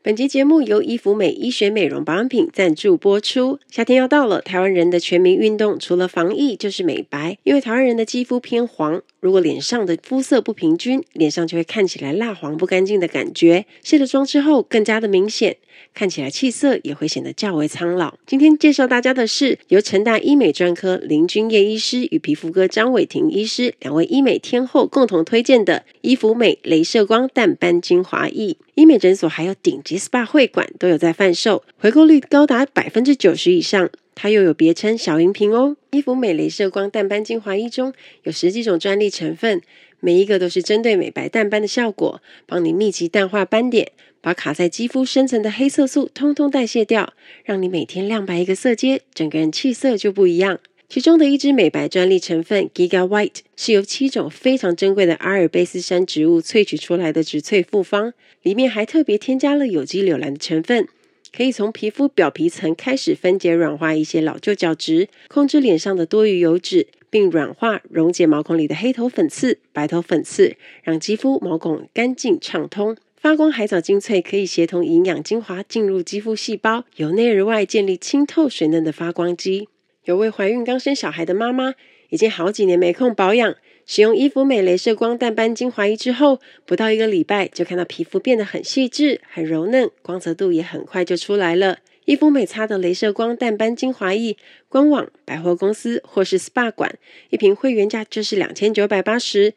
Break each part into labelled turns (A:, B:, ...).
A: 本集节目由伊芙美医学美容保养品赞助播出。夏天要到了，台湾人的全民运动除了防疫就是美白。因为台湾人的肌肤偏黄，如果脸上的肤色不平均，脸上就会看起来蜡黄不干净的感觉。卸了妆之后更加的明显，看起来气色也会显得较为苍老。今天介绍大家的是由成大医美专科林君曄医师与皮肤科张伟婷医师两位医美天后共同推荐的伊芙美镭射光淡斑精华液。医美诊所还有顶级 SPA 会馆都有在贩售，回购率高达百分之九十以上。它又有别称小银瓶哦。伊芙美镭射光淡斑精华液中有十几种专利成分，每一个都是针对美白淡斑的效果，帮你密集淡化斑点，把卡在肌肤深层的黑色素通通代谢掉，让你每天亮白一个色阶，整个人气色就不一样。其中的一支美白专利成分 Giga White 是由七种非常珍贵的阿尔卑斯山植物萃取出来的植萃复方，里面还特别添加了有机柳兰的成分，可以从皮肤表皮层开始分解软化一些老旧角质，控制脸上的多余油脂，并软化溶解毛孔里的黑头粉刺、白头粉刺，让肌肤毛孔干净畅通。发光海藻精粹可以协同营养精华进入肌肤细胞，由内而外建立清透水嫩的发光肌。有位怀孕刚生小孩的妈妈，已经好几年没空保养，使用伊芙美镭射光淡斑精华液之后，不到一个礼拜就看到皮肤变得很细致、很柔嫩，光泽度也很快就出来了。伊芙美擦的镭射光淡斑精华液，官网、百货公司或是 SPA 馆，一瓶会员价就是两千九百八十。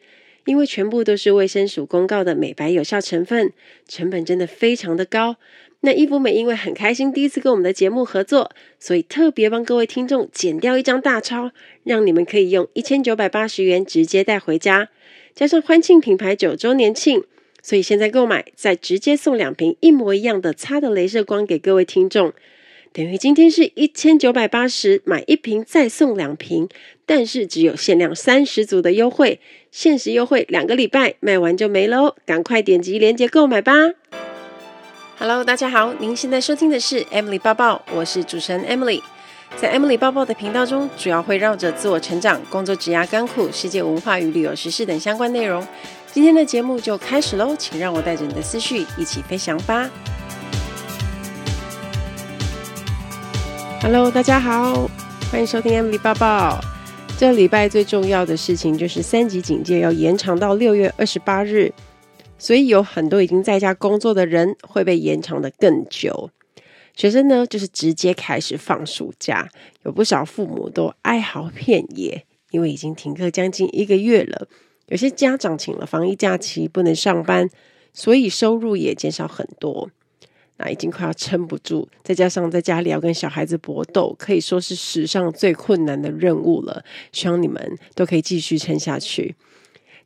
A: 因为全部都是卫生署公告的美白有效成分，成本真的非常的高。那伊芙美因为很开心第一次跟我们的节目合作，所以特别帮各位听众剪掉一张大钞，让你们可以用一千九百八十元直接带回家，加上欢庆品牌九周年庆，所以现在购买再直接送两瓶一模一样的擦的镭射光给各位听众，等于今天是一千九百八十买一瓶再送两瓶，但是只有限量三十组的优惠，限时优惠两个礼拜卖完就没喽，赶快点击链接购买吧。Hello，大家好，您现在收听的是 Emily 抱抱，我是主持人 Emily。在 Emily 抱抱的频道中，主要会绕着自我成长、工作、职涯、甘苦、世界文化与旅游时事等相关内容。今天的节目就开始喽，请让我带着你的思绪一起飞翔吧。Hello，大家好，欢迎收听 Emily 报报。这礼拜最重要的事情就是三级警戒要延长到六月二十八日。所以有很多已经在家工作的人会被延长得更久，学生呢就是直接开始放暑假，有不少父母都哀嚎遍野，因为已经停课将近一个月了。有些家长请了防疫假期不能上班，所以收入也减少很多，那已经快要撑不住。再加上在家里要跟小孩子搏斗，可以说是史上最困难的任务了。希望你们都可以继续撑下去。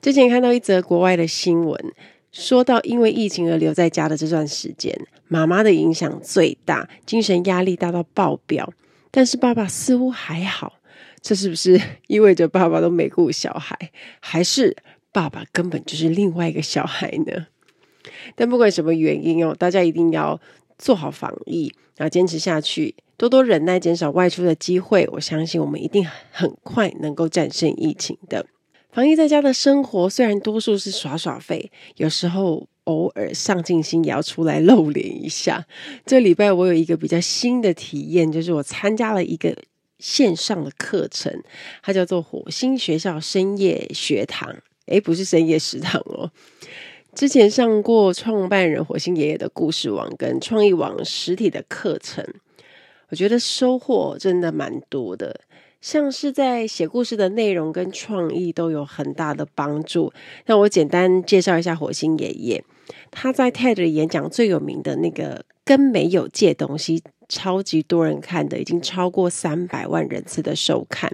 A: 之前看到一则国外的新闻。说到因为疫情而留在家的这段时间，妈妈的影响最大，精神压力大到爆表。但是爸爸似乎还好，这是不是意味着爸爸都没顾小孩，还是爸爸根本就是另外一个小孩呢？但不管什么原因哦，大家一定要做好防疫，然后坚持下去，多多忍耐，减少外出的机会。我相信我们一定很快能够战胜疫情的。防疫在家的生活，虽然多数是耍耍废，有时候偶尔上进心也要出来露脸一下。这礼拜我有一个比较新的体验，就是我参加了一个线上的课程，它叫做火星学校深夜学堂。诶，不是深夜食堂哦。之前上过创办人火星爷爷的故事网跟创意网实体的课程，我觉得收获真的蛮多的。像是在写故事的内容跟创意都有很大的帮助。那我简单介绍一下火星爷爷，他在 TED 的演讲最有名的那个跟没有借东西，超级多人看的，已经超过三百万人次的收看。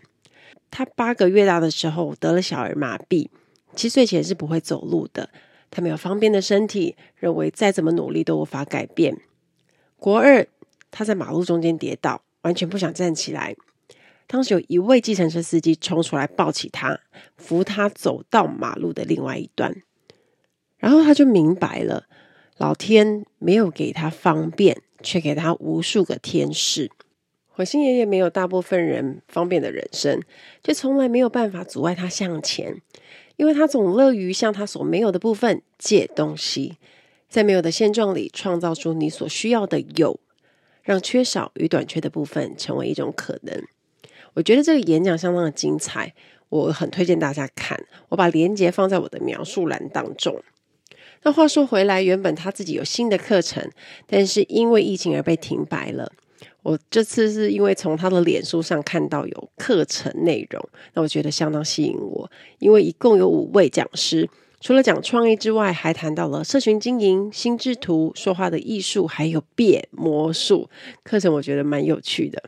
A: 他八个月大的时候得了小儿麻痹，七岁前是不会走路的。他没有方便的身体，认为再怎么努力都无法改变。国二，他在马路中间跌倒，完全不想站起来。当时有一位计程车司机冲出来抱起他，扶他走到马路的另外一端，然后他就明白了，老天没有给他方便，却给他无数个天使。火星爷爷没有大部分人方便的人生，却从来没有办法阻碍他向前，因为他总乐于向他所没有的部分借东西。在没有的现状里创造出你所需要的有，让缺少与短缺的部分成为一种可能。我觉得这个演讲相当的精彩，我很推荐大家看。我把连结放在我的描述栏当中。那话说回来，原本他自己有新的课程，但是因为疫情而被停摆了。我这次是因为从他的脸书上看到有课程内容，那我觉得相当吸引我，因为一共有五位讲师，除了讲创意之外，还谈到了社群经营、心智图、说话的艺术，还有变魔术课程，我觉得蛮有趣的。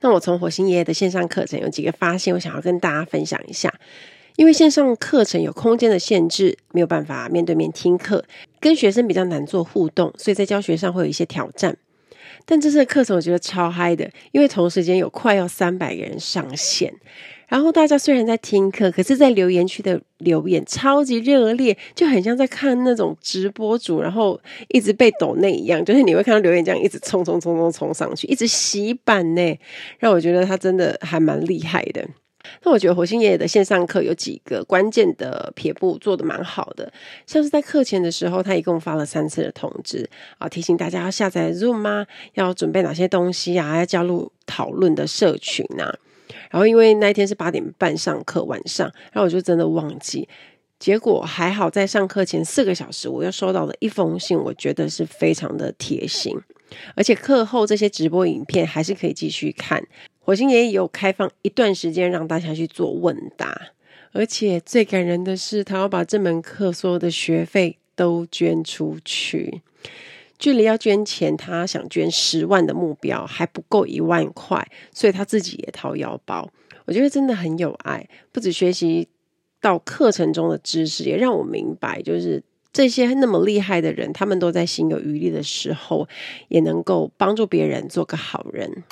A: 那我从火星爷爷的线上课程有几个发现，我想要跟大家分享一下。因为线上课程有空间的限制，没有办法面对面听课，跟学生比较难做互动，所以在教学上会有一些挑战。但这次的课程我觉得超嗨的，因为同时间有快要三百个人上线，然后大家虽然在听课，可是在留言区的留言超级热烈，就很像在看那种直播主，然后一直被抖内一样，就是你会看到留言这样一直冲冲冲冲冲上去，一直洗版呢，让我觉得他真的还蛮厉害的。那我觉得火星爷爷的线上课有几个关键的撇步做得蛮好的，像是在课前的时候，他一共发了三次的通知啊，提醒大家要下载 Zoom 啊，要准备哪些东西啊，要加入讨论的社群啊。然后因为那一天是八点半上课，晚上，然后我就真的忘记，结果还好在上课前四个小时，我又收到了一封信，我觉得是非常的贴心，而且课后这些直播影片还是可以继续看。火星爷有开放一段时间让大家去做问答，而且最感人的是，他要把这门课所有的学费都捐出去。距离要捐钱，他想捐十万的目标还不够一万块，所以他自己也掏腰包。我觉得真的很有爱，不止学习到课程中的知识，也让我明白，就是这些那么厉害的人，他们都在心有余力的时候，也能够帮助别人，做个好人。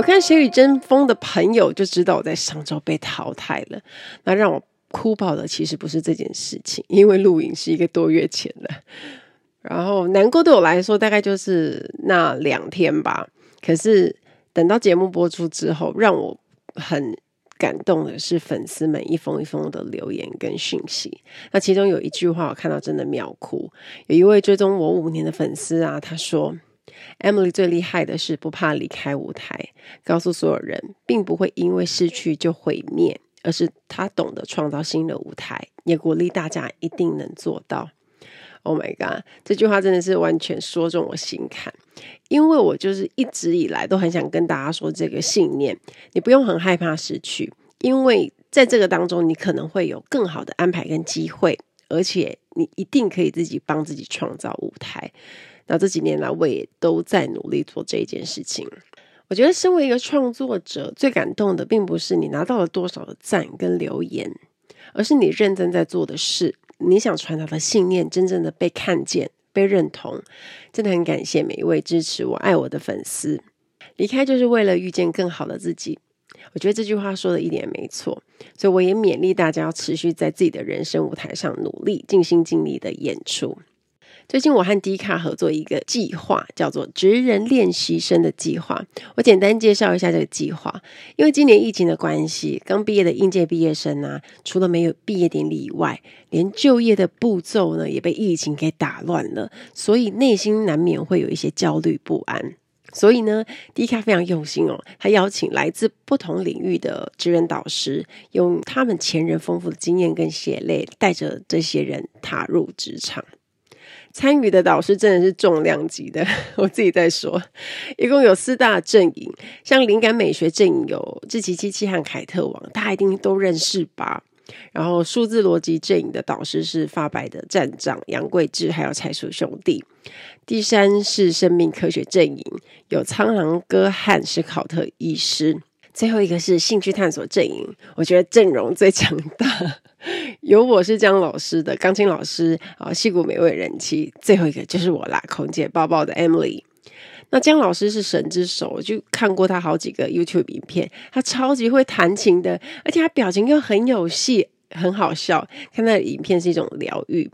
A: 有看《谁与争锋》的朋友就知道我在上周被淘汰了。那让我哭爆的其实不是这件事情，因为录影是一个多月前的。然后难过对我来说大概就是那两天吧。可是等到节目播出之后，让我很感动的是粉丝们一封一封的留言跟讯息。那其中有一句话我看到真的秒哭。有一位追踪我五年的粉丝啊，他说。Emily 最厉害的是不怕离开舞台，告诉所有人，并不会因为失去就毁灭，而是她懂得创造新的舞台，也鼓励大家一定能做到。Oh my god，这句话真的是完全说中我心坎，因为我就是一直以来都很想跟大家说这个信念：你不用很害怕失去，因为在这个当中，你可能会有更好的安排跟机会，而且你一定可以自己帮自己创造舞台。那这几年来，我也都在努力做这一件事情。我觉得，身为一个创作者，最感动的，并不是你拿到了多少的赞跟留言，而是你认真在做的事，你想传达的信念，真正的被看见、被认同。真的很感谢每一位支持我、爱我的粉丝。离开就是为了遇见更好的自己。我觉得这句话说的一点没错，所以我也勉励大家要持续在自己的人生舞台上努力、尽心尽力的演出。最近我和迪卡合作一个计划，叫做“职人练习生”的计划。我简单介绍一下这个计划。因为今年疫情的关系，刚毕业的应届毕业生啊，除了没有毕业典礼以外，连就业的步骤呢也被疫情给打乱了，所以内心难免会有一些焦虑不安。所以呢，迪卡非常用心哦，他邀请来自不同领域的职人导师，用他们前人丰富的经验跟血泪，带着这些人踏入职场。参与的导师真的是重量级的，我自己在说，一共有四大阵营，像灵感美学阵营有志奇七七和凯特王，大家一定都认识吧？然后数字逻辑阵营的导师是发白的站长杨贵智，还有柴鼠兄弟。第三是生命科学阵营，有苍狼哥和史考特医师。最后一个是兴趣探索阵营，我觉得阵容最强大。有我是姜老师的钢琴老师啊，矽谷美味人妻。最后一个就是我啦，空姐抱抱的 Emily。那姜老师是神之手，我就看过他好几个 YouTube 影片，他超级会弹琴的，而且他表情又很有戏，很好笑。看他的影片是一种疗愈。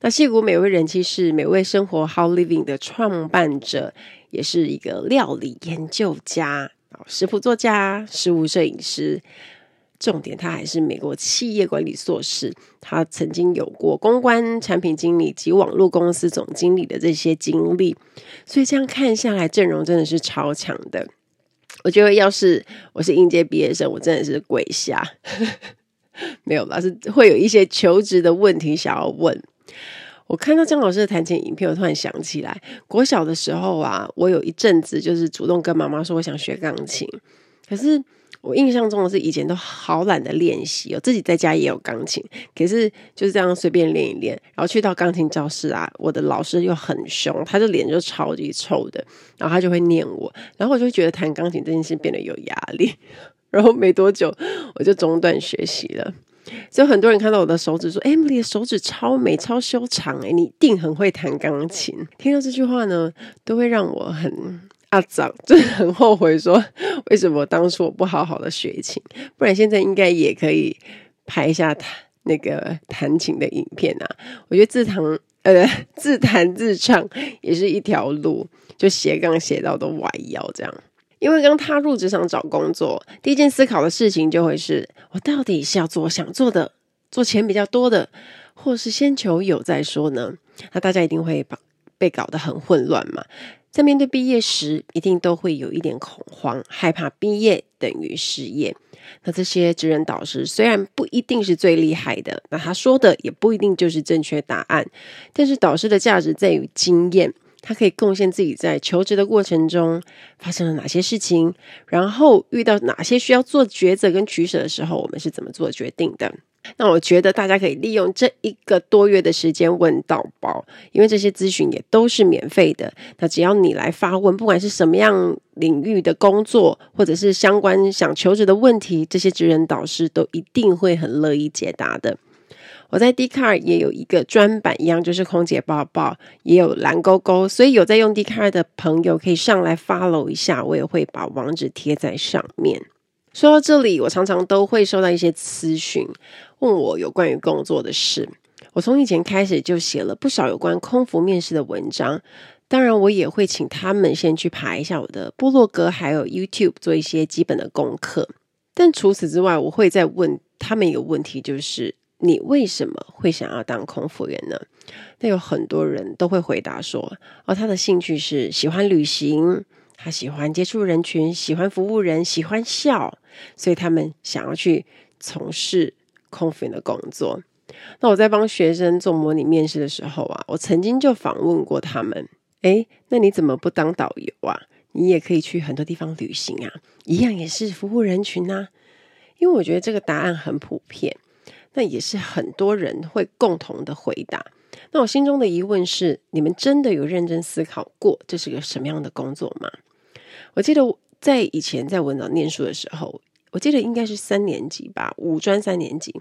A: 那矽谷美味人妻是美味生活 How Living 的创办者，也是一个料理研究家、食谱作家、食物摄影师。重点他还是美国企业管理硕士，他曾经有过公关、产品经理及网络公司总经理的这些经历，所以这样看下来，阵容真的是超强的。我觉得要是我是应届毕业生，我真的是跪下，没有吧？是会有一些求职的问题想要问。我看到姜老师的弹琴影片，我突然想起来，国小的时候啊，我有一阵子就是主动跟妈妈说我想学钢琴，可是我印象中的是以前都好懒得练习，我自己在家也有钢琴，可是就是这样随便练一练，然后去到钢琴教室啊，我的老师又很凶，他的脸就超级臭的，然后他就会念我，然后我就觉得弹钢琴这件事变得有压力，然后没多久我就中断学习了。所以很多人看到我的手指说：“Emily 的手指超美、超修长，诶，你一定很会弹钢琴。”听到这句话呢，都会让我很阿杂，真的很后悔，说为什么当初我不好好的学琴，不然现在应该也可以拍一下弹那个弹琴的影片啊。我觉得自弹呃自弹自唱也是一条路，就斜杠斜到都歪腰这样。因为刚踏入职场找工作，第一件思考的事情就会是：我到底是要做想做的，做钱比较多的，或是先求有再说呢？那大家一定会把被搞得很混乱嘛。在面对毕业时，一定都会有一点恐慌，害怕毕业等于失业。那这些职人导师虽然不一定是最厉害的，那他说的也不一定就是正确答案，但是导师的价值在于经验。他可以贡献自己在求职的过程中发生了哪些事情，然后遇到哪些需要做抉择跟取舍的时候，我们是怎么做决定的？那我觉得大家可以利用这一个多月的时间问到饱，因为这些咨询也都是免费的。那只要你来发问，不管是什么样领域的工作，或者是相关想求职的问题，这些职人导师都一定会很乐意解答的。我在 d c a r 也有一个专版，一样就是空姐抱抱，也有蓝勾勾，所以有在用 d c a r 的朋友可以上来 follow 一下，我也会把网址贴在上面。说到这里，我常常都会收到一些咨询，问我有关于工作的事。我从以前开始就写了不少有关空服面试的文章，当然我也会请他们先去爬一下我的部落格，还有 YouTube 做一些基本的功课。但除此之外，我会再问他们一个问题，就是。你为什么会想要当空服员呢？那有很多人都会回答说：“哦，他的兴趣是喜欢旅行，他喜欢接触人群，喜欢服务人，喜欢笑，所以他们想要去从事空服员的工作。”那我在帮学生做模拟面试的时候啊，我曾经就访问过他们：“诶，那你怎么不当导游啊？你也可以去很多地方旅行啊，一样也是服务人群啊。”因为我觉得这个答案很普遍。那也是很多人会共同的回答。那我心中的疑问是：你们真的有认真思考过这是个什么样的工作吗？我记得在以前在文藻念书的时候，我记得应该是三年级吧，五专三年级，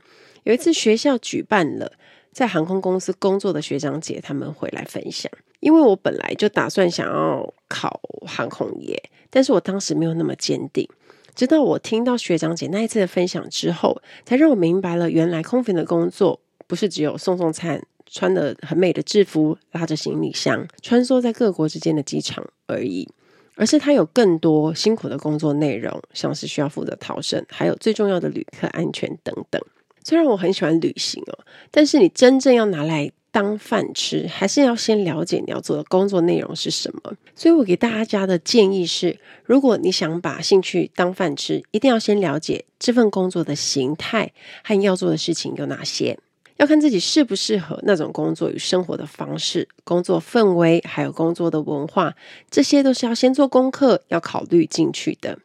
A: 有一次学校举办了在航空公司工作的学长姐他们回来分享。因为我本来就打算想要考航空业，但是我当时没有那么坚定。直到我听到学长姐那一次的分享之后，才让我明白了，原来空服的工作不是只有送送餐、穿得很美的制服、拉着行李箱、穿梭在各国之间的机场而已，而是它有更多辛苦的工作内容，像是需要负责逃生，还有最重要的旅客安全等等。虽然我很喜欢旅行哦，但是你真正要拿来当饭吃，还是要先了解你要做的工作内容是什么。所以我给大家的建议是，如果你想把兴趣当饭吃，一定要先了解这份工作的形态和要做的事情有哪些，要看自己适不适合那种工作与生活的方式、工作氛围，还有工作的文化，这些都是要先做功课，要考虑进去的。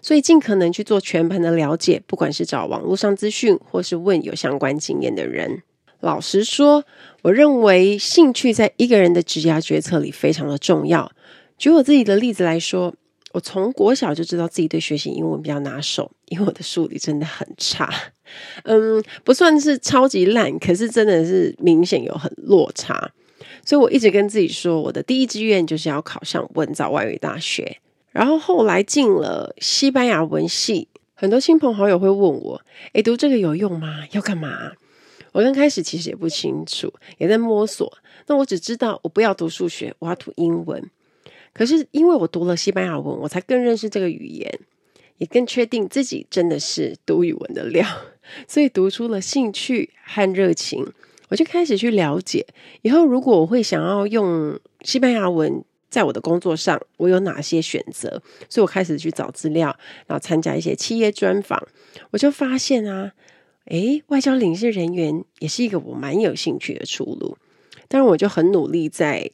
A: 所以尽可能去做全盘的了解，不管是找网络上资讯，或是问有相关经验的人。老实说，我认为兴趣在一个人的职业决策里非常的重要。举我自己的例子来说，我从国小就知道自己对学习英文比较拿手，因为我的数理真的很差，嗯，不算是超级烂，可是真的是明显有很落差。所以我一直跟自己说，我的第一志愿就是要考上文藻外语大学。然后后来进了西班牙文系，很多亲朋好友会问我：“诶，读这个有用吗？要干嘛？”我刚开始其实也不清楚，也在摸索。那我只知道我不要读数学，我要读英文。可是因为我读了西班牙文，我才更认识这个语言。也更确定自己真的是读语文的料，所以读出了兴趣和热情。我就开始去了解，以后如果我会想要用西班牙文在我的工作上，我有哪些选择？所以我开始去找资料，然后参加一些企业专访。我就发现啊，诶，外交领事人员也是一个我蛮有兴趣的出路。当然，我就很努力在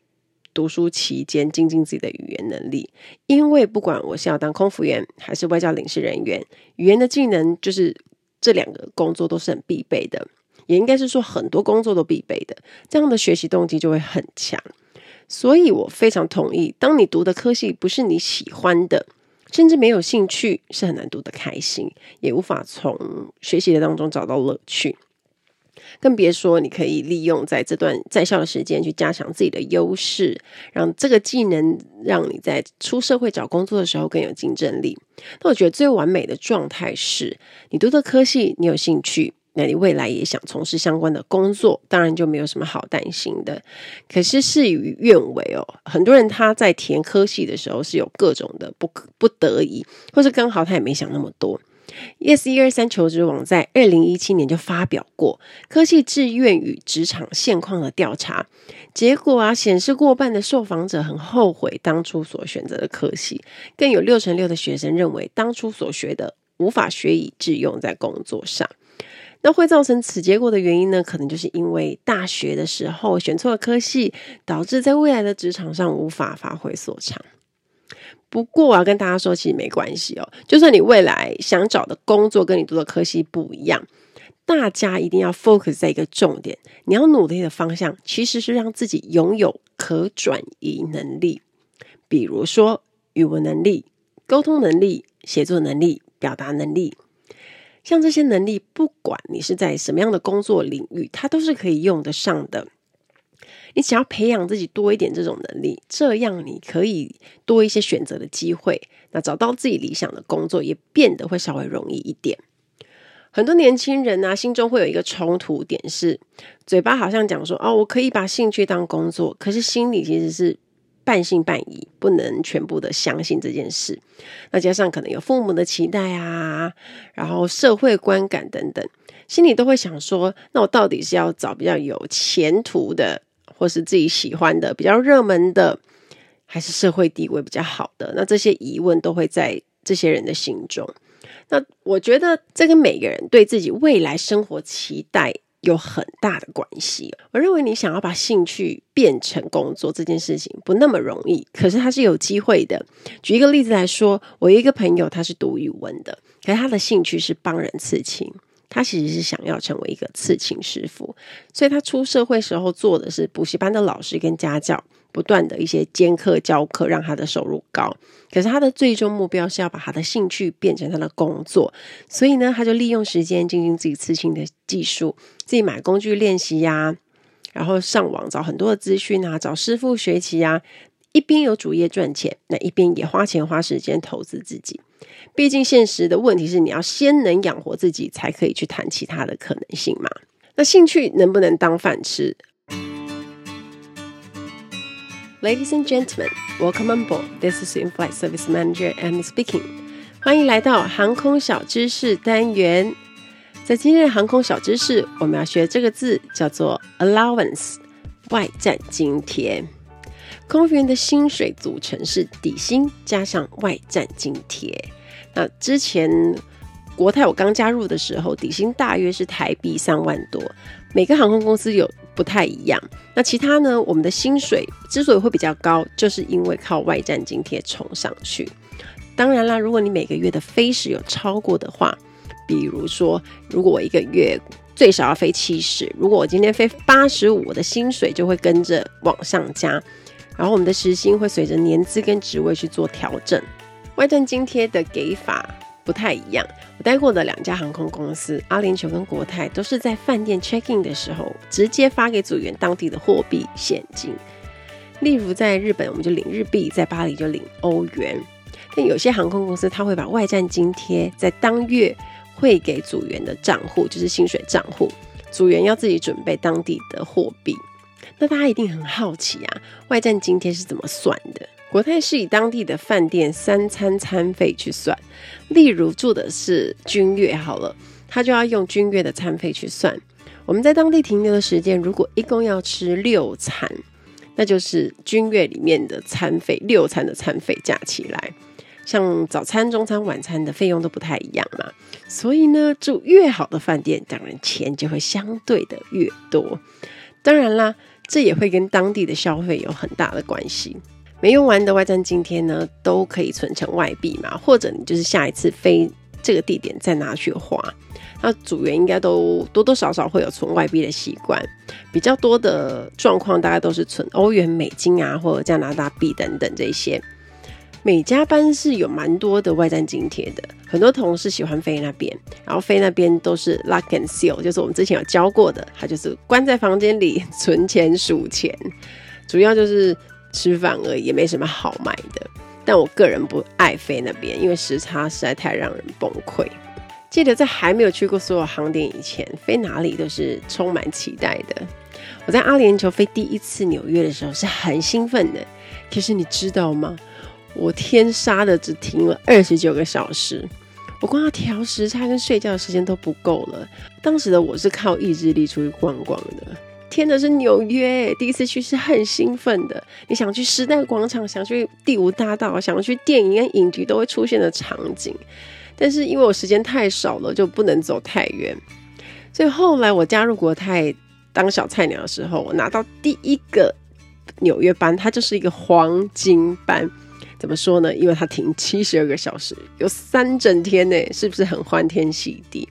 A: 读书期间精进自己的语言能力，因为不管我是要当空服员还是外交领事人员，语言的技能就是这两个工作都是很必备的。也应该是说很多工作都必备的，这样的学习动机就会很强。所以我非常同意，当你读的科系不是你喜欢的，甚至没有兴趣，是很难读得开心，也无法从学习的当中找到乐趣。更别说你可以利用在这段在校的时间去加强自己的优势，让这个技能让你在出社会找工作的时候更有竞争力。那我觉得最完美的状态是你读的科系你有兴趣。那你未来也想从事相关的工作，当然就没有什么好担心的。可是事与愿违哦，很多人他在填科系的时候是有各种的不不得已，或是刚好他也没想那么多。Yes 一二三求职网在二零一七年就发表过科系志愿与职场现况的调查结果啊，显示过半的受访者很后悔当初所选择的科系，更有六成六的学生认为当初所学的无法学以致用在工作上。那会造成此结果的原因呢？可能就是因为大学的时候选错了科系，导致在未来的职场上无法发挥所长。不过我要跟大家说，其实没关系哦。就算你未来想找的工作跟你读的科系不一样，大家一定要 focus 在一个重点，你要努力的方向其实是让自己拥有可转移能力，比如说语文能力、沟通能力、写作能力、表达能力。像这些能力，不管你是在什么样的工作领域，它都是可以用得上的。你只要培养自己多一点这种能力，这样你可以多一些选择的机会，那找到自己理想的工作也变得会稍微容易一点。很多年轻人呢、啊，心中会有一个冲突点是，嘴巴好像讲说哦，我可以把兴趣当工作，可是心里其实是。半信半疑，不能全部的相信这件事。那加上可能有父母的期待啊，然后社会观感等等，心里都会想说：那我到底是要找比较有前途的，或是自己喜欢的、比较热门的，还是社会地位比较好的？那这些疑问都会在这些人的心中。那我觉得这跟每个人对自己未来生活期待。有很大的关系。我认为你想要把兴趣变成工作这件事情不那么容易，可是它是有机会的。举一个例子来说，我一个朋友，他是读语文的，可是他的兴趣是帮人刺青。他其实是想要成为一个刺青师傅，所以他出社会时候做的是补习班的老师跟家教，不断的一些兼课教课，让他的收入高。可是他的最终目标是要把他的兴趣变成他的工作，所以呢，他就利用时间进行自己刺青的技术，自己买工具练习呀，然后上网找很多的资讯啊，找师傅学习呀，一边有主业赚钱，那一边也花钱花时间投资自己。毕竟现实的问题是，你要先能养活自己，才可以去谈其他的可能性嘛。那兴趣能不能当饭吃？Ladies and gentlemen, welcome on board. This is In-Flight Service Manager Annie speaking. 欢迎来到航空小知识单元。在今天的航空小知识，我们要学这个字叫做 allowance，外站津贴。空服员的薪水组成是底薪加上外站津贴。那之前国泰我刚加入的时候，底薪大约是台币三万多。每个航空公司有不太一样。那其他呢？我们的薪水之所以会比较高，就是因为靠外站津贴冲上去。当然啦，如果你每个月的飞时有超过的话，比如说，如果我一个月最少要飞七十，如果我今天飞八十五，我的薪水就会跟着往上加。然后我们的时薪会随着年资跟职位去做调整。外站津贴的给法不太一样。我待过的两家航空公司，阿联酋跟国泰，都是在饭店 check in 的时候直接发给组员当地的货币现金。例如在日本，我们就领日币；在巴黎就领欧元。但有些航空公司，他会把外站津贴在当月汇给组员的账户，就是薪水账户，组员要自己准备当地的货币。那大家一定很好奇啊，外站津贴是怎么算的？国泰是以当地的饭店三餐餐费去算，例如住的是君悦好了，他就要用君悦的餐费去算。我们在当地停留的时间，如果一共要吃六餐，那就是君悦里面的餐费，六餐的餐费加起来，像早餐、中餐、晚餐的费用都不太一样嘛。所以呢，住越好的饭店，当然钱就会相对的越多。当然啦，这也会跟当地的消费有很大的关系。没用完的外站今天呢，都可以存成外币嘛，或者你就是下一次飞这个地点再拿去花。那组员应该都多多少少会有存外币的习惯，比较多的状况大概都是存欧元、美金啊，或者加拿大币等等这些。每家班是有蛮多的外站津贴的，很多同事喜欢飞那边，然后飞那边都是 lock and seal，就是我们之前有教过的，他就是关在房间里存钱数钱，主要就是。吃饭而已，也没什么好买的。但我个人不爱飞那边，因为时差实在太让人崩溃。记得在还没有去过所有航点以前，飞哪里都是充满期待的。我在阿联酋飞第一次纽约的时候是很兴奋的。可是你知道吗？我天杀的只停了二十九个小时，我光要调时差跟睡觉的时间都不够了。当时的我是靠意志力出去逛逛的。天的是纽约，第一次去是很兴奋的。你想去时代广场，想去第五大道，想去电影跟影集都会出现的场景。但是因为我时间太少了，就不能走太远。所以后来我加入国泰当小菜鸟的时候，我拿到第一个纽约班，它就是一个黄金班。怎么说呢？因为它停七十二个小时，有三整天呢，是不是很欢天喜地？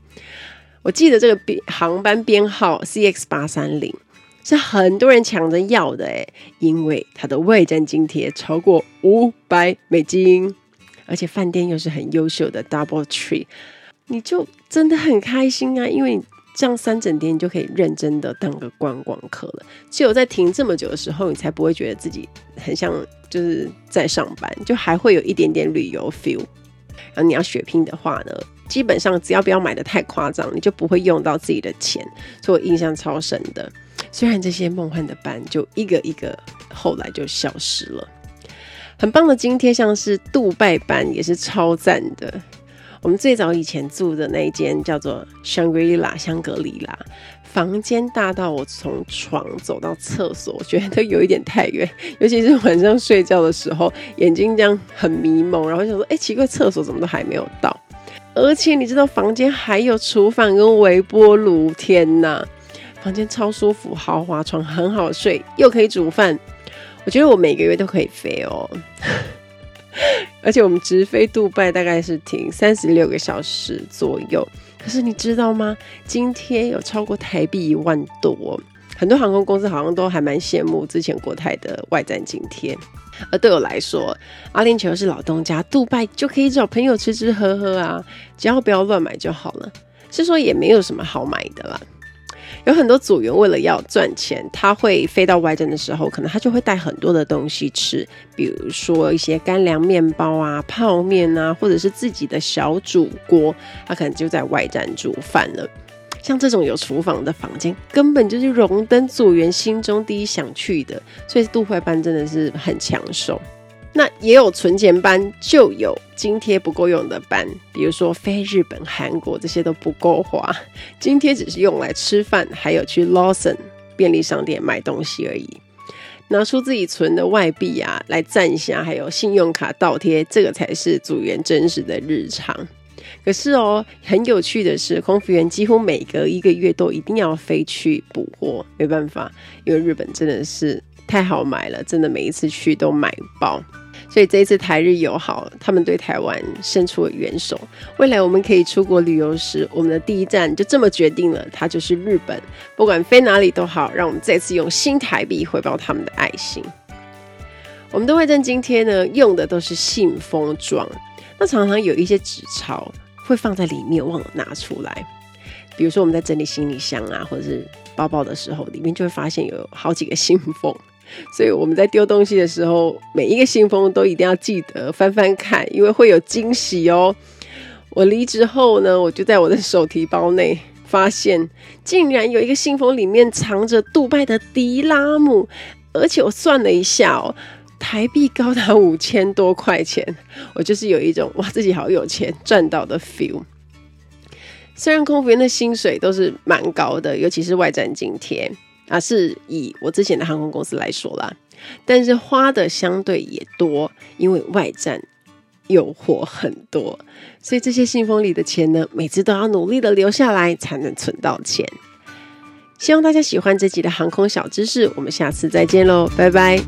A: 我记得这个航班编号 CX 八三零。是很多人抢着要的诶，因为它的外站津贴超过五百美金，而且饭店又是很优秀的 Double Tree，你就真的很开心啊！因为这样三整天你就可以认真的当个观光客了。只有在停这么久的时候，你才不会觉得自己很像就是在上班，就还会有一点点旅游 feel。然后你要血拼的话呢，基本上只要不要买得太夸张，你就不会用到自己的钱。所以我印象超深的。虽然这些梦幻的班就一个一个后来就消失了，很棒的津贴像是杜拜班也是超赞的。我们最早以前住的那一间叫做香格里拉，香格里拉房间大到我从床走到厕所，我觉得都有一点太远，尤其是晚上睡觉的时候，眼睛这样很迷蒙，然后想说，哎，奇怪，厕所怎么都还没有到？而且你知道房间还有厨房跟微波炉，天哪！房间超舒服，豪华床很好睡，又可以煮饭。我觉得我每个月都可以飞哦。而且我们直飞杜拜大概是停三十六个小时左右。可是你知道吗？今天有超过台币一万多，很多航空公司好像都还蛮羡慕之前国泰的外站津贴。而对我来说，阿联酋是老东家，杜拜就可以找朋友吃吃喝喝啊，只要不要乱买就好了。是说也没有什么好买的啦。有很多组员为了要赚钱，他会飞到外站的时候，可能他就会带很多的东西吃，比如说一些干粮面包啊、泡面啊，或者是自己的小煮锅，他可能就在外站煮饭了。像这种有厨房的房间，根本就是荣登组员心中第一想去的，所以杜拜班真的是很抢手。那也有存钱班，就有津贴不够用的班，比如说飞日本、韩国这些都不够花，津贴只是用来吃饭，还有去 Lawson 便利商店买东西而已。拿出自己存的外币啊，来赞一下，还有信用卡倒贴，这个才是组员真实的日常。可是哦，很有趣的是，空服员几乎每隔一个月都一定要飞去补货，没办法，因为日本真的是太好买了，真的每一次去都买爆。所以这一次台日友好，他们对台湾伸出了援手。未来我们可以出国旅游时，我们的第一站就这么决定了，它就是日本。不管飞哪里都好，让我们再次用新台币回报他们的爱心。我们的外站津贴呢，用的都是信封装，那常常有一些纸钞会放在里面，忘了拿出来。比如说我们在整理行李箱啊，或者是包包的时候，里面就会发现有好几个信封。所以我们在丢东西的时候，每一个信封都一定要记得翻翻看，因为会有惊喜哦。我离职后呢，我就在我的手提包内发现，竟然有一个信封里面藏着杜拜的迪拉姆，而且我算了一下哦，台币高达五千多块钱，我就是有一种哇，自己好有钱赚到的 feel。虽然空服员的薪水都是蛮高的，尤其是外站津贴啊，是以我之前的航空公司来说啦，但是花的相对也多，因为外站诱惑很多，所以这些信封里的钱呢，每次都要努力的留下来才能存到钱。希望大家喜欢这集的航空小知识，我们下次再见喽，拜拜。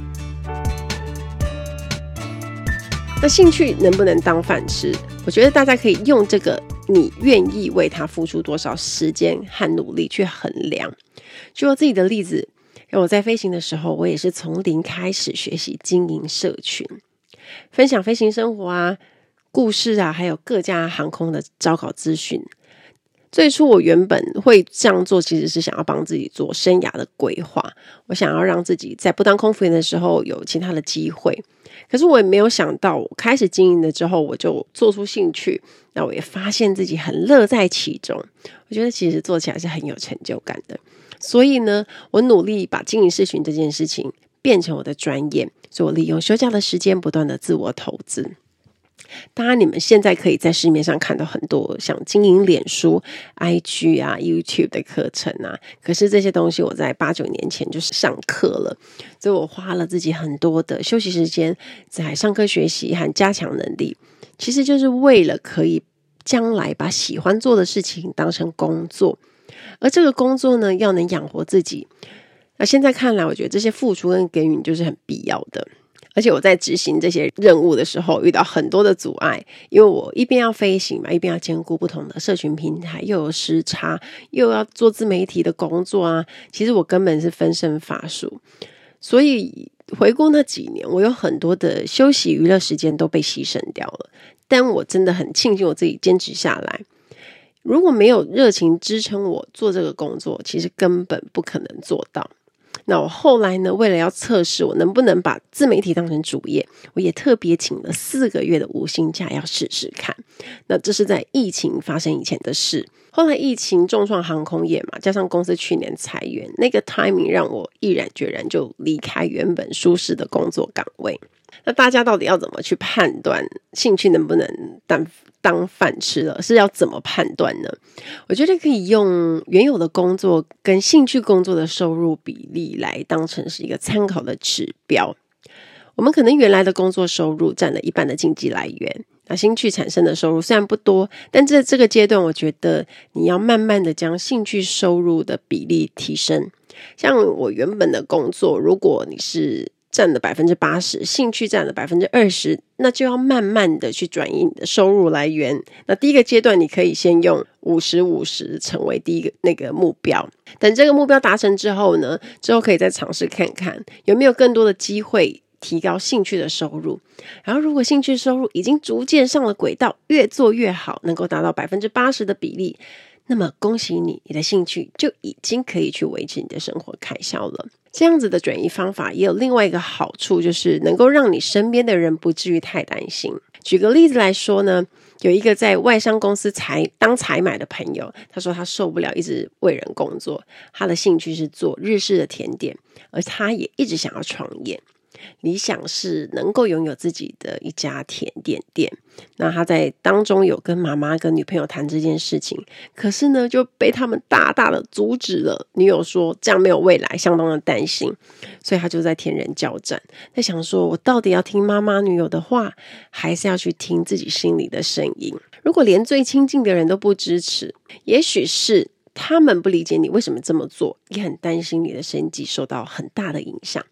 A: 那兴趣能不能当饭吃？我觉得大家可以用这个。你愿意为他付出多少时间和努力去衡量？举我自己的例子，我在飞行的时候，我也是从零开始学习经营社群，分享飞行生活啊、故事啊，还有各家航空的招考资讯。最初我原本会这样做，其实是想要帮自己做生涯的规划，我想要让自己在不当空服员的时候有其他的机会。可是我也没有想到，我开始经营了之后，我就做出兴趣，那我也发现自己很乐在其中。我觉得其实做起来是很有成就感的。所以呢，我努力把经营社群这件事情变成我的专业，所以我利用休假的时间不断的自我投资。当然，你们现在可以在市面上看到很多像经营脸书、IG 啊、YouTube 的课程啊。可是这些东西我在八九年前就是上课了，所以我花了自己很多的休息时间在上课学习和加强能力，其实就是为了可以将来把喜欢做的事情当成工作，而这个工作呢，要能养活自己。那现在看来，我觉得这些付出跟给予就是很必要的。而且我在执行这些任务的时候，遇到很多的阻碍，因为我一边要飞行嘛，一边要兼顾不同的社群平台，又有时差，又要做自媒体的工作啊。其实我根本是分身乏术，所以回顾那几年，我有很多的休息娱乐时间都被牺牲掉了。但我真的很庆幸我自己坚持下来。如果没有热情支撑我做这个工作，其实根本不可能做到。那我后来呢，为了要测试我能不能把自媒体当成主业，我也特别请了四个月的无薪假，要试试看。那这是在疫情发生以前的事。后来疫情重创航空业嘛，加上公司去年裁员，那个 timing 让我毅然决然就离开原本舒适的工作岗位。那大家到底要怎么去判断兴趣能不能当当饭吃了？是要怎么判断呢？我觉得可以用原有的工作跟兴趣工作的收入比例来当成是一个参考的指标。我们可能原来的工作收入占了一半的经济来源，那兴趣产生的收入虽然不多，但在这个阶段，我觉得你要慢慢的将兴趣收入的比例提升。像我原本的工作，如果你是占了百分之八十，兴趣占了百分之二十，那就要慢慢的去转移你的收入来源。那第一个阶段，你可以先用五十五十成为第一个那个目标。等这个目标达成之后呢，之后可以再尝试看看有没有更多的机会提高兴趣的收入。然后，如果兴趣收入已经逐渐上了轨道，越做越好，能够达到百分之八十的比例，那么恭喜你，你的兴趣就已经可以去维持你的生活开销了。这样子的转移方法也有另外一个好处，就是能够让你身边的人不至于太担心。举个例子来说呢，有一个在外商公司采当采买的朋友，他说他受不了一直为人工作，他的兴趣是做日式的甜点，而他也一直想要创业。理想是能够拥有自己的一家甜点店。那他在当中有跟妈妈跟女朋友谈这件事情，可是呢就被他们大大的阻止了。女友说这样没有未来，相当的担心，所以他就在天人交战，在想说我到底要听妈妈女友的话，还是要去听自己心里的声音？如果连最亲近的人都不支持，也许是。他们不理解你为什么这么做，也很担心你的生计受到很大的影响。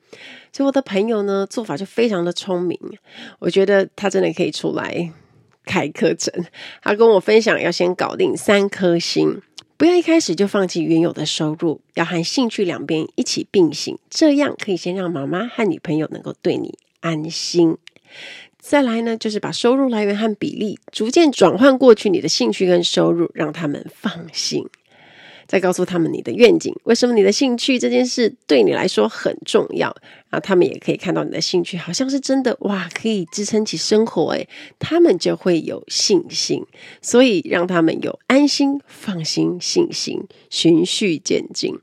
A: 所以我的朋友呢，做法就非常的聪明，我觉得他真的可以出来开课程。他跟我分享，要先搞定三颗星，不要一开始就放弃原有的收入，要和兴趣两边一起并行，这样可以先让妈妈和女朋友能够对你安心。再来呢，就是把收入来源和比例逐渐转换过去，你的兴趣跟收入，让他们放心。再告诉他们你的愿景，为什么你的兴趣这件事对你来说很重要，然后他们也可以看到你的兴趣好像是真的哇，可以支撑起生活诶，他们就会有信心，所以让他们有安心、放心、信心，循序渐进。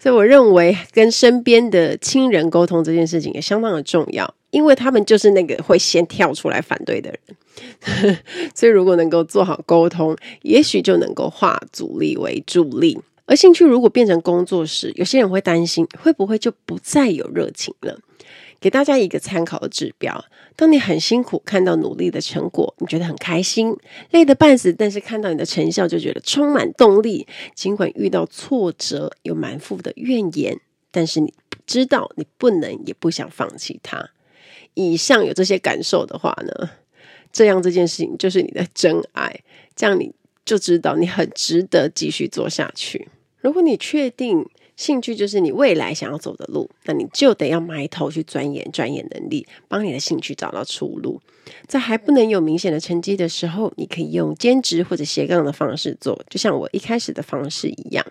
A: 所以我认为跟身边的亲人沟通这件事情也相当的重要，因为他们就是那个会先跳出来反对的人。所以如果能够做好沟通，也许就能够化阻力为助力。而兴趣如果变成工作时，有些人会担心会不会就不再有热情了。给大家一个参考的指标：当你很辛苦看到努力的成果，你觉得很开心，累得半死，但是看到你的成效就觉得充满动力。尽管遇到挫折，有满腹的怨言，但是你知道你不能也不想放弃它。以上有这些感受的话呢，这样这件事情就是你的真爱，这样你就知道你很值得继续做下去。如果你确定，兴趣就是你未来想要走的路，那你就得要埋头去钻研钻研能力，帮你的兴趣找到出路。在还不能有明显的成绩的时候，你可以用兼职或者斜杠的方式做，就像我一开始的方式一样。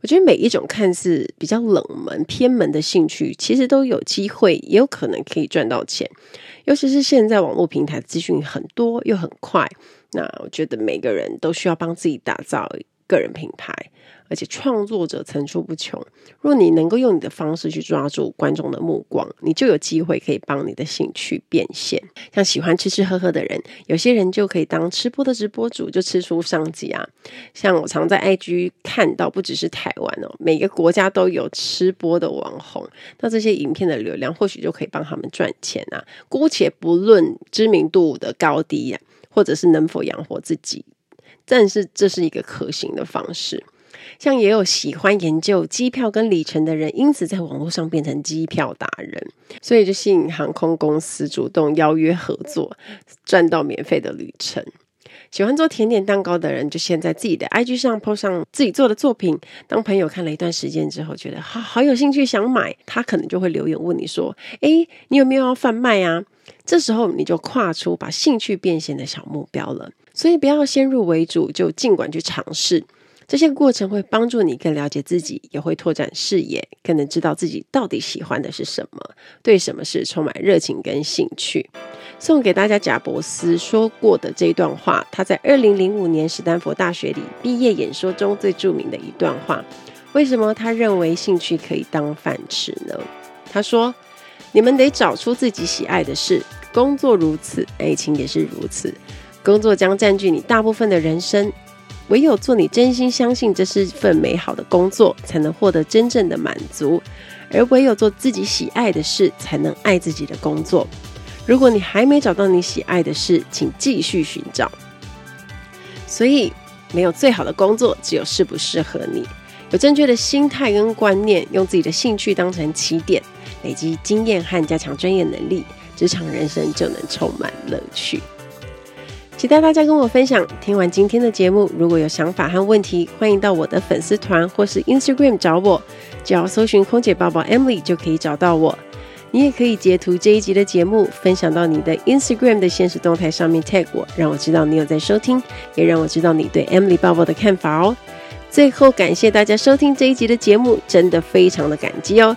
A: 我觉得每一种看似比较冷门偏门的兴趣，其实都有机会，也有可能可以赚到钱。尤其是现在网络平台资讯很多又很快，那我觉得每个人都需要帮自己打造个人品牌。而且创作者层出不穷，若你能够用你的方式去抓住观众的目光，你就有机会可以帮你的兴趣变现。像喜欢吃吃喝喝的人，有些人就可以当吃播的直播主，就吃出商机啊。像我常在 IG 看到，不只是台湾哦，每个国家都有吃播的网红，那这些影片的流量或许就可以帮他们赚钱啊。姑且不论知名度的高低呀、或者是能否养活自己，但是这是一个可行的方式。像也有喜欢研究机票跟里程的人，因此在网络上变成机票达人，所以就吸引航空公司主动邀约合作，赚到免费的旅程。喜欢做甜点蛋糕的人，就先在自己的 IG 上 po 上自己做的作品。当朋友看了一段时间之后，觉得好好有兴趣想买，他可能就会留言问你说：“诶，你有没有要贩卖啊？”这时候你就跨出把兴趣变现的小目标了。所以不要先入为主，就尽管去尝试。这些过程会帮助你更了解自己，也会拓展视野，更能知道自己到底喜欢的是什么，对什么事充满热情跟兴趣。送给大家贾伯斯说过的这段话，他在二零零五年史丹佛大学里毕业演说中最著名的一段话。为什么他认为兴趣可以当饭吃呢？他说：“你们得找出自己喜爱的事，工作如此，爱情也是如此。工作将占据你大部分的人生。”唯有做你真心相信这是份美好的工作，才能获得真正的满足；而唯有做自己喜爱的事，才能爱自己的工作。如果你还没找到你喜爱的事，请继续寻找。所以，没有最好的工作，只有适不适合你。有正确的心态跟观念，用自己的兴趣当成起点，累积经验和加强专业能力，职场人生就能充满乐趣。期待大家跟我分享。听完今天的节目，如果有想法和问题，欢迎到我的粉丝团或是 Instagram 找我，只要搜寻“空姐报报 Emily” 就可以找到我。你也可以截图这一集的节目，分享到你的 Instagram 的现实动态上面 tag 我，让我知道你有在收听，也让我知道你对 Emily 报报的看法哦。最后，感谢大家收听这一集的节目，真的非常的感激哦。